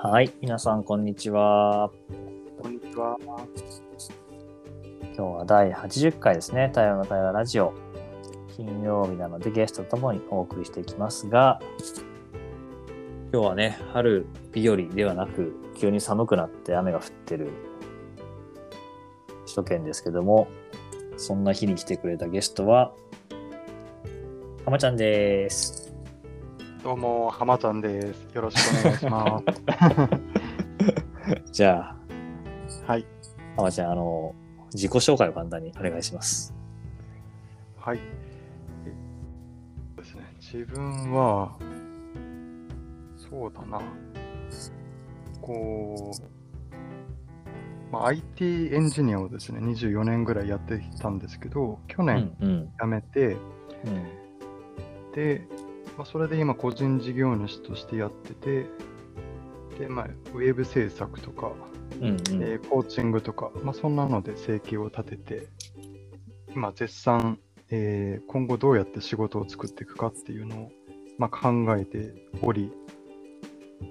はい、皆さん、こんにちは。こんにちは。今日は第80回ですね。対話の対話ラジオ。金曜日なのでゲストともにお送りしていきますが、今日はね、春日和ではなく、急に寒くなって雨が降ってる首都圏ですけども、そんな日に来てくれたゲストは、浜ちゃんです。どうも、浜ちゃんです。よろしくお願いしま じゃす。はい。あ、浜ちゃん、あの、自己紹介を簡単にお願いします。はい。えですね。自分は、そうだな。こう、まあ、IT エンジニアをですね、24年ぐらいやってきたんですけど、去うん、年うん、辞めて、うん。で、まあ、それで今個人事業主としてやってて、で、まあ、ウェブ制作とか、うん、うん。えーコーチングとか、まあ、そんなので生計を立てて、今絶賛、えー今後どうやって仕事を作っていくかっていうのを、まあ、考えており、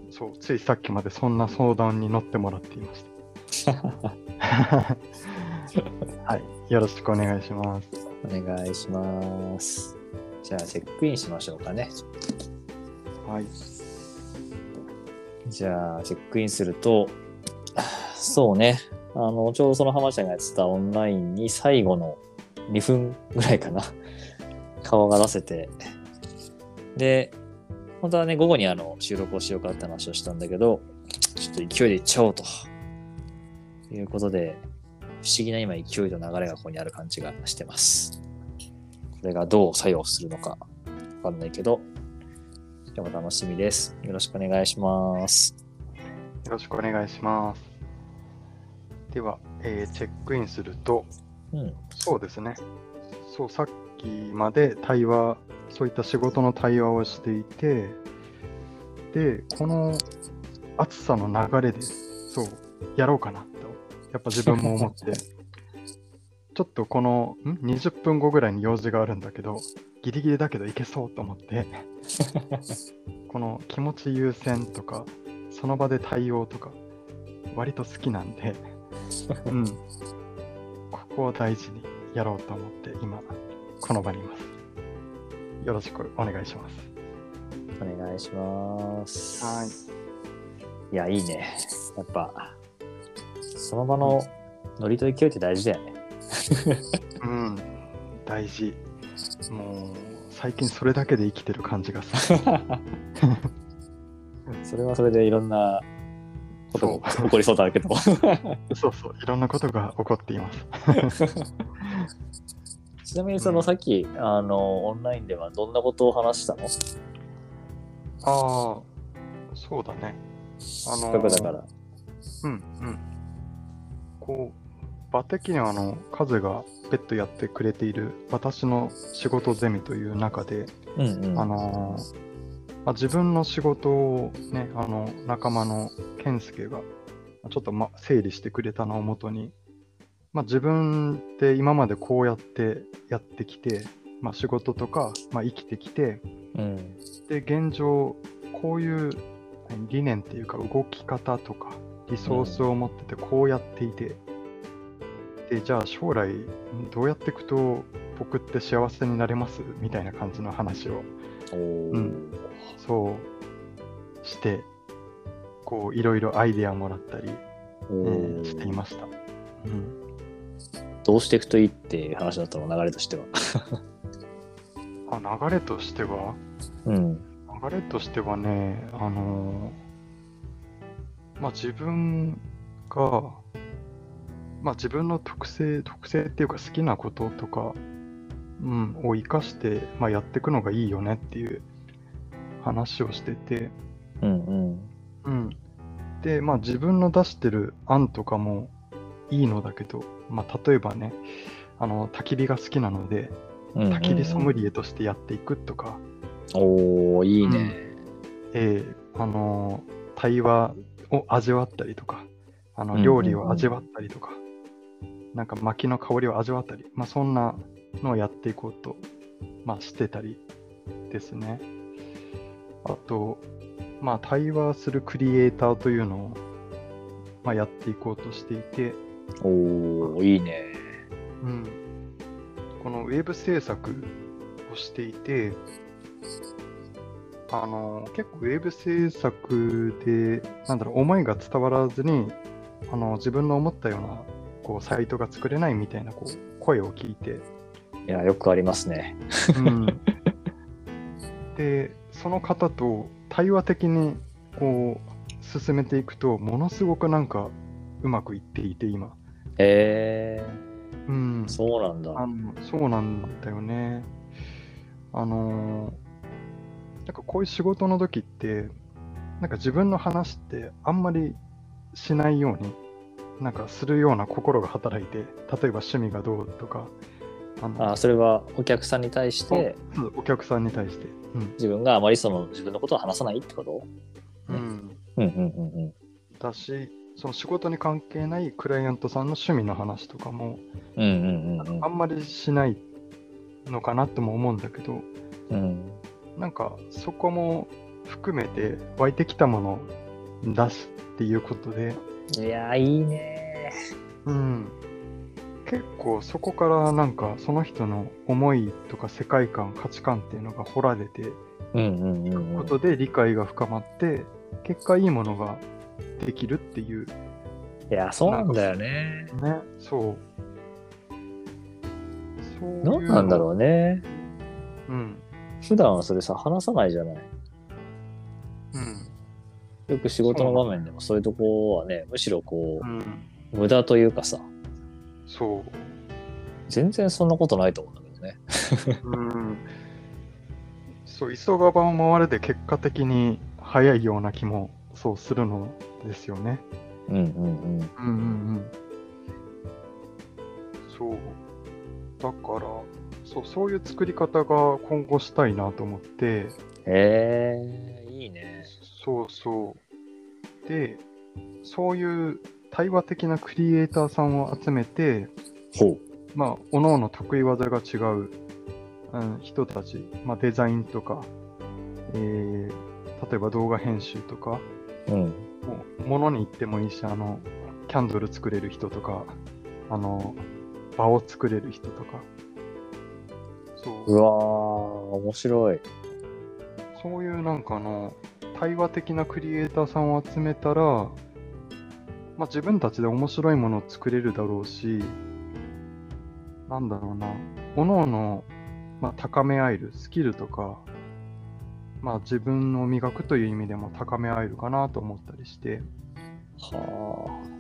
そう、ついさっきまでそんな相談に乗ってもらっていました。はい、よろしくお願いします。お願いします。じゃあ、チェックインしましょうかね。はい、じゃあ、チェックインすると、そうね、あの、ちょうどその浜ちゃんがやってたオンラインに最後の2分ぐらいかな、顔が出せて、で、本当はね、午後にあの収録をしようかって話をしたんだけど、ちょっと勢いでいっちゃおうと。いうことで、不思議な今勢いと流れがここにある感じがしてます。これがどう作用するのかわかんないけど、今日も楽しみです。よろしくお願いします。よろしくお願いします。では、えーチェックインすると、うん。そうですね。そう、さっきまで対話、そういった仕事の対話をしていて、で、この暑さの流れで、そう、やろうかなと、やっぱ自分も思って、ちょっとこの、ん ?20 分後ぐらいに用事があるんだけど、ギリギリだけどいけそうと思って、この気持ち優先とか、その場で対応とか、割と好きなんで、うん。ここを大事にやろうと思って、今、この場にいます。よろしくお願いします。お願いします。はい。いや、いいね。やっぱ、その場のノリと勢いって大事だよね。うん、大事。もう、最近それだけで生きてる感じがする。それはそれでいろんなこともそ起こりそうだけど。そうそう、いろんなことが起こっています。ちなみにそのさっき、あの、オンラインではどんなことを話したの？ああ、そうだね。あのせっかくだから。うんうん。こう、場的にはあの、カズが別途やってくれている私の仕事ゼミという中で、うんうん。あのーまあ、自分の仕事をね、あの、仲間の健介が、ちょっと、ま、整理してくれたのをもとに、まあ、自分で今までこうやってやってきて、まあ、仕事とか、まあ、生きてきて、うん。で、現状、こういう何理念っていうか、動き方とか、リソースを持ってて、こうやっていて、で、じゃあ将来、どうやっていくと僕って幸せになれます？みたいな感じの話をうん。そうして、こう、いろいろアイデアもらったり、おえーー。していました。うん、どうしていくといいっていう話だったの、流れとしては。あ流れとしては、うん。流れとしてはね、あのーまあ、自分が、まあ、自分の特性、特性っていうか好きなこととか、うん、を生かして、まあ、やっていくのがいいよねっていう話をしてて、うんうん。うん。で、まあ自分の出してる案とかもいいのだけど、まあ例えばね、あの、焚き火が好きなので、うんうんうん焚き火ソムリエとしてやっていくとか、おー、いいね。えーあのー対話を味わったりとか、あのうんうんうん料理を味わったりとか、なんか薪の香りを味わったり、まあそんなのをやっていこうと、まあしてたりですね。あと、まあ、対話するクリエイターというのを、まあ、やっていこうとしていて、おー、いいね。うん、このウェブ制作をしていて、あの結構ウェブ制作で、なんだろう、思いが伝わらずに、あの自分の思ったようなこうサイトが作れないみたいなこう声を聞いて、いや、よくありますね。うん、で、その方と対話的にこう進めていくと、ものすごくなんかうまくいっていて、今。えうんー、そうなんだ。あのそうなんだよね。あのーなんかこういう仕事の時って、なんか自分の話ってあんまりしないように、なんかするような心が働いて、例えば趣味がどうとか、あのあそれはお客さんに対してお客さんに対して。うん自分があまりその自分のことを話さないってこと？うん、うんうんうんうん。だし、その仕事に関係ないクライアントさんの趣味の話とかも、うんうんうんうんあんまりしないのかなとも思うんだけど、うん。なんかそこも含めて湧いてきたものを出すっていうことで、いやー、いいねうん、結構そこからなんかその人の思いとか世界観、価値観っていうのが掘られていうんうんことで理解が深まって、結果いいものができるっていういや、そうなんだよね。ね、そう。そういうなんなんだろうね。う。うん。普段はそれさ、話さないじゃない。うん。よく仕事の場面でもそういうとこはね、むしろこうん。う、無駄というかさ、そ全然そんなことないと思うんだけどね。う。うん。そう、急がばを回れで結果的に早いような気もそうするのですよね。うんうんうん。うんうんうん。そう。だから、そう、そういう作り方が今後したいなと思って、へえ、いいね。そうそう。で、そういう対話的なクリエイターさんを集めて、ほう。まあ、各々得意技が違う、うん、人たち、まあ、デザインとか、えー例えば動画編集とか、うん。ものに行ってもいいし、あの、キャンドル作れる人とか、あの、場を作れる人とか、そううわー、面白い。そういうなんかあの、対話的なクリエイターさんを集めたら、まあ、自分たちで面白いものを作れるだろうし、なんだろうな、各々、まあ、高め合えるスキルとか、まあ、自分を磨くという意味でも高め合えるかなと思ったりして、はあ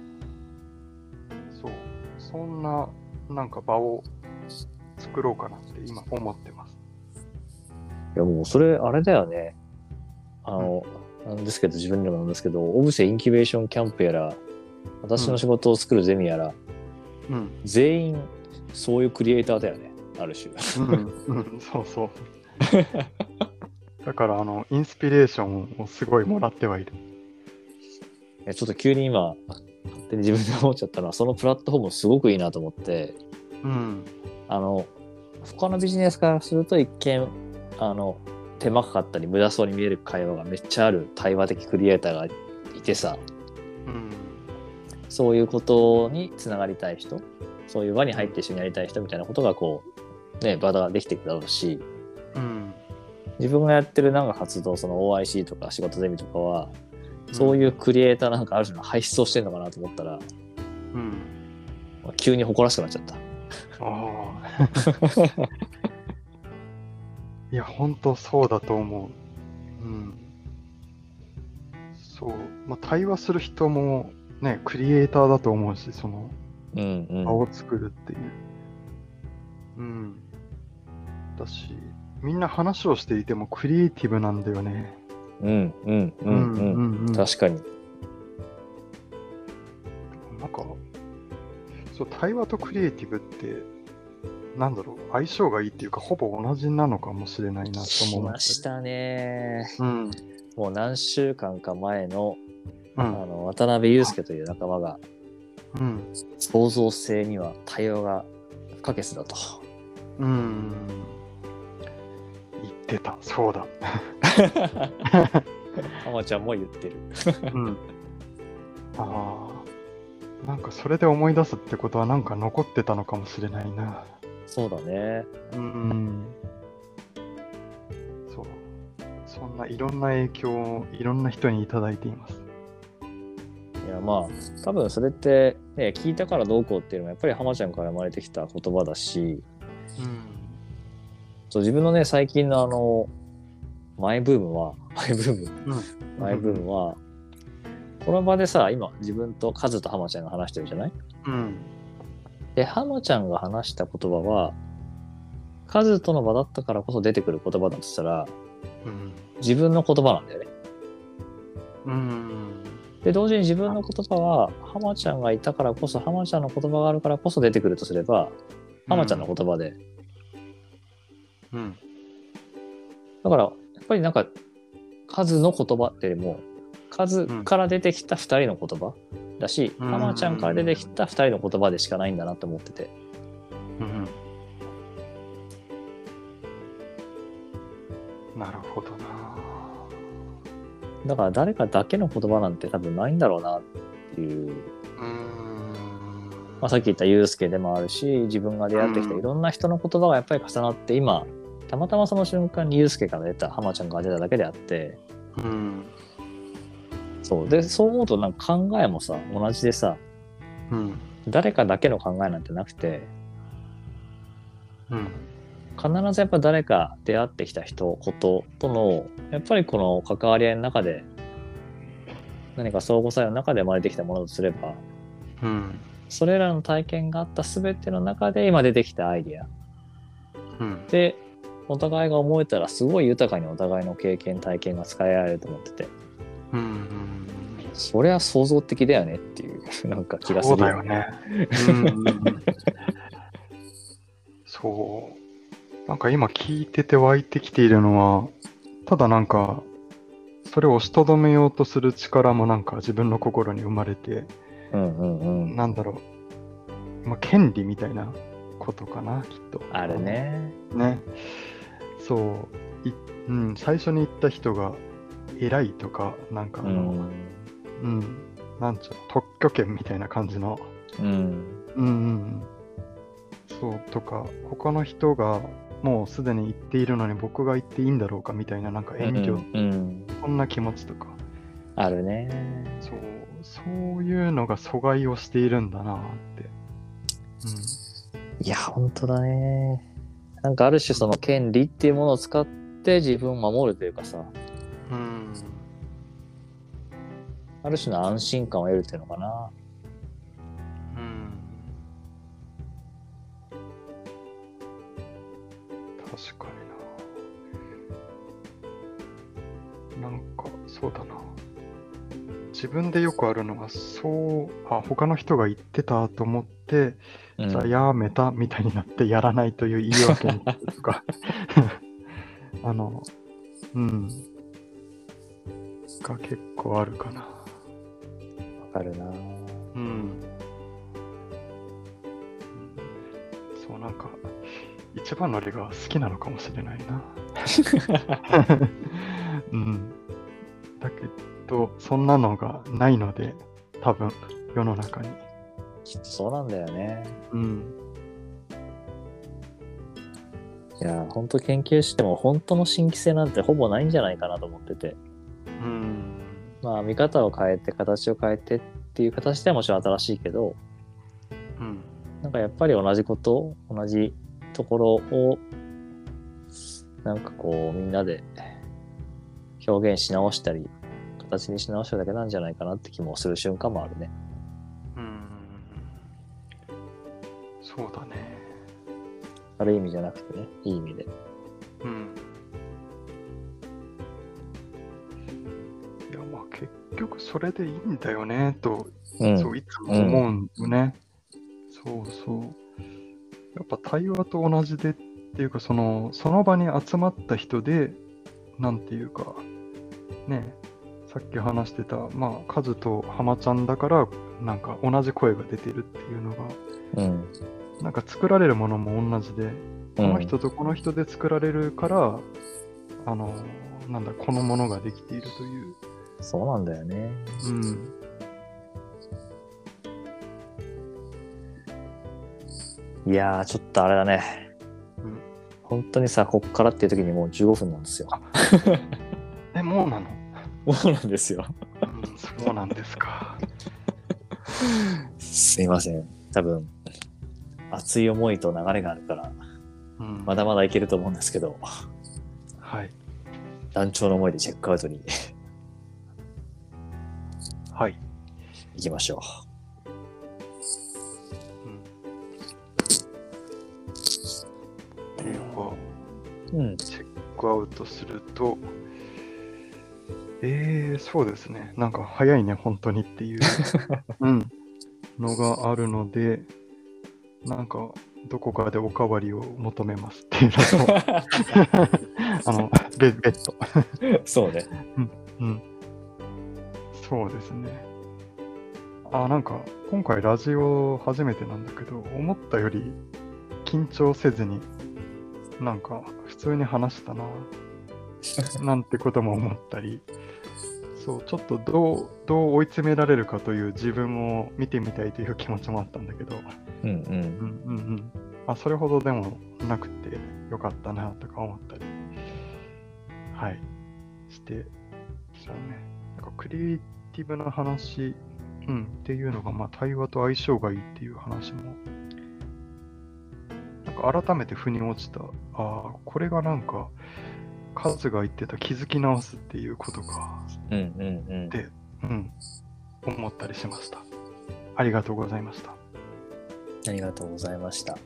そう、そんななんか場を作ろうかなって今思ってます。いやもうそれ、あれだよね。あの、なんですけど、自分でもなんですけど、オブセインキュベーションキャンプやら、私の仕事を作るゼミやら、うん、全員そういうクリエイターだよね。ある種。うん、うん、そうそう。だから、あの、インスピレーションをすごいもらってはいる。ちょっと急に今、勝手に自分で思っちゃったのは、そのプラットフォームすごくいいなと思って、うん、あの、他のビジネスからすると一見、あの、手間かかったり無駄そうに見える会話がめっちゃある対話的クリエイターがいてさ、うん、そういうことにつながりたい人、そういう輪に入って一緒にやりたい人みたいなことがこう、ね、場ができていくだろうし、うん、自分がやってるなんか活動、その OIC とか仕事ゼミとかは、そういうクリエイターなんかある種の排出をしてんのかなと思ったら、うん。急に誇らしくなっちゃった。いや、本当そうだと思う。うん。そう。まあ、対話する人もね、クリエイターだと思うし、その、うんうん。場を作るっていう。うん。だし、みんな話をしていてもクリエイティブなんだよね。うんうんうんうん。うん確かに。なんか、そう、対話とクリエイティブって、なんだろう、相性がいいっていうか、ほぼ同じなのかもしれないなと来思う。ましたね。うん。もう何週間か前の、うん。あの渡辺裕介という仲間がうん。創造性には対話が不可欠だと。うん。言ってた、そうだ。浜ちゃんも言ってる。うん。ああ。なんかそれで思い出すってことはなんか残ってたのかもしれないな。そうだね。うん。そう。そんないろんな影響をいろんな人にいただいています。いやまあ多分それって、ね、聞いたからどうこうっていうのもやっぱり浜ちゃんから生まれてきた言葉だしうん。そう自分のね最近のあのマイブームはマイブームうん。マイブームは、この場でさ今自分とカズと浜ちゃんが話してるじゃない？うん。で浜ちゃんが話した言葉はカズとの場だったからこそ出てくる言葉だとしたらうん。自分の言葉なんだよね。うん。で同時に自分の言葉は浜ちゃんがいたからこそ浜ちゃんの言葉があるからこそ出てくるとすれば浜ちゃんの言葉で、うん。だからやっぱりなんか数の言葉ってよりも数から出てきた2人の言葉だし、うん浜ちゃんから出てきた2人の言葉でしかないんだなって思っててうん。なるほどな。だから誰かだけの言葉なんて多分ないんだろうなっていう、うん。まあ、さっき言ったユうスケでもあるし自分が出会ってきたいろんな人の言葉がやっぱり重なって今たまたまその瞬間にユうスケから出た浜ちゃんから出ただけであってうん。そうでそう思うとなんか考えもさ同じでさうん。誰かだけの考えなんてなくてうん。必ずやっぱ誰か出会ってきた人こととのやっぱりこの関わり合いの中で何か相互作用の中で生まれてきたものとすればうん。それらの体験があった全ての中で今出てきたアイディアうん。でお互いが思えたらすごい豊かにお互いの経験体験が使い合えると思っててうん。それは創造的だよねっていう なんか気がするそうだよね。うん。そう。なんか今聞いてて湧いてきているのは、ただなんか、それを押しとどめようとする力もなんか自分の心に生まれて、うんうんうんなんだろう、まあ、権利みたいなことかな、きっと。ある。ねね。そう。いうん、最初に言った人が偉いとか、なんかあうの、ん。うん、なんちゅうの、特許権みたいな感じの、うん。うんうんうん。そうとか、他の人がもうすでに言っているのに僕が言っていいんだろうかみたいな、なんか遠慮、うんうんそんな気持ちとか、あるね。そう、そういうのが阻害をしているんだなって。いや、本当だね。なんかある種その権利っていうものを使って自分を守るというかさ、うん。うん。ある種の安心感を得るっていうのかな。うん。確かにな。なんか、そうだな。自分でよくあるのは、そう、あ、他の人が言ってたと思って、うんじゃあやめたみたいになってやらないという言い訳とか。あの、うん。が結構あるかな。わかるな。うん。そう、なんか、一番乗りが好きなのかもしれないな。うん。だけど、そんなのがないので、多分、世の中に。きっとそうなんだよね。うん。いや、本当研究しても本当の新規性なんてほぼないんじゃないかなと思ってて。うん。まあ見方を変えて形を変えてっていう形ではもちろん新しいけど、うん。なんかやっぱり同じこと、同じところを、なんかこうみんなで表現し直したり、形にし直しただけなんじゃないかなって気もする瞬間もあるね。うん。そうだね。悪い意味じゃなくてね、いい意味で。うん。局それでいいんだよね、とうん。そう、いつも思うんよね。そうそう。やっぱ対話と同じでっていうか、その、その場に集まった人で、なんていうか、ね、さっき話してた、まあ、カズとハマちゃんだから、なんか同じ声が出てるっていうのが、うん。なんか作られるものも同じで、こうんの人とこの人で作られるから、あの、なんだ、このものができているという。そうなんだよね。うん。いやー、ちょっとあれだね。うん本当にさ、こっからっていう時にもう15分なんですよ。え、もうなの、そうなんですよ。うん、そうなんですか。すいません。多分、熱い思いと流れがあるから、うん、まだまだいけると思うんですけど、はい。団長の思いでチェックアウトにはい。行きましょうん。では、う。うん。チェックアウトすると、えー、そうですね。なんか早いね、本当にっていう、うん、のがあるので、なんか、どこかでおかわりを求めますっていうのと、あの、ベベッド。そうね。うん。そうですね。あ、なんか、今回ラジオ初めてなんだけど、思ったより緊張せずに、なんか、普通に話したな、なんてことも思ったり、そう、ちょっとどう、どう追い詰められるかという自分を見てみたいという気持ちもあったんだけど、うんうん。うんうんうん。まあ、それほどでもなくてよかったなとか思ったり、はい、して、そうね。なんかクリエイティブな話、うん、っていうのが、まあ、対話と相性がいいっていう話も、なんか改めて腑に落ちた。ああ、これがなんか、カズが言ってた気づき直すっていうことか、うんうんうん。でうん、思ったりしました。ありがとうございました。ありがとうございました。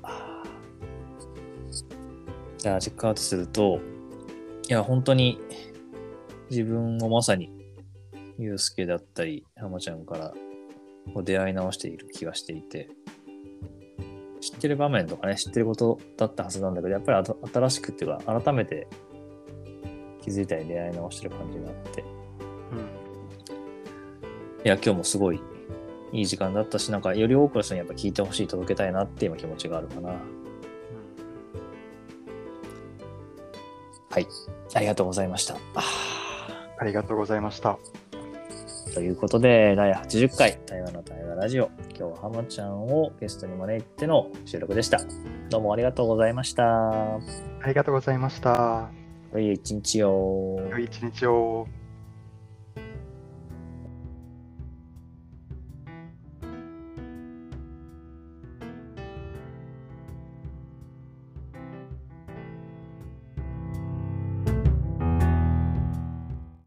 じゃあ、チェックアウトすると、いや、本当に自分もまさに、ゆうすけだったり、浜ちゃんから出会い直している気がしていて、知ってる場面とかね、知ってることだったはずなんだけど、やっぱり新しくっていうか、改めて気づいたり出会い直してる感じがあって、いや、今日もすごいいい時間だったし、なんかより多くの人にやっぱ聞いてほしい、届けたいなっていう今気持ちがあるかな。はい。ありがとうございました。あありがとうございました。ーということで、第80回、台湾の対話ラジオ。今日は浜ちゃんをゲストに招いての収録でした。どうもありがとうございました。ありがとうございました。良い一日を。良い一日を。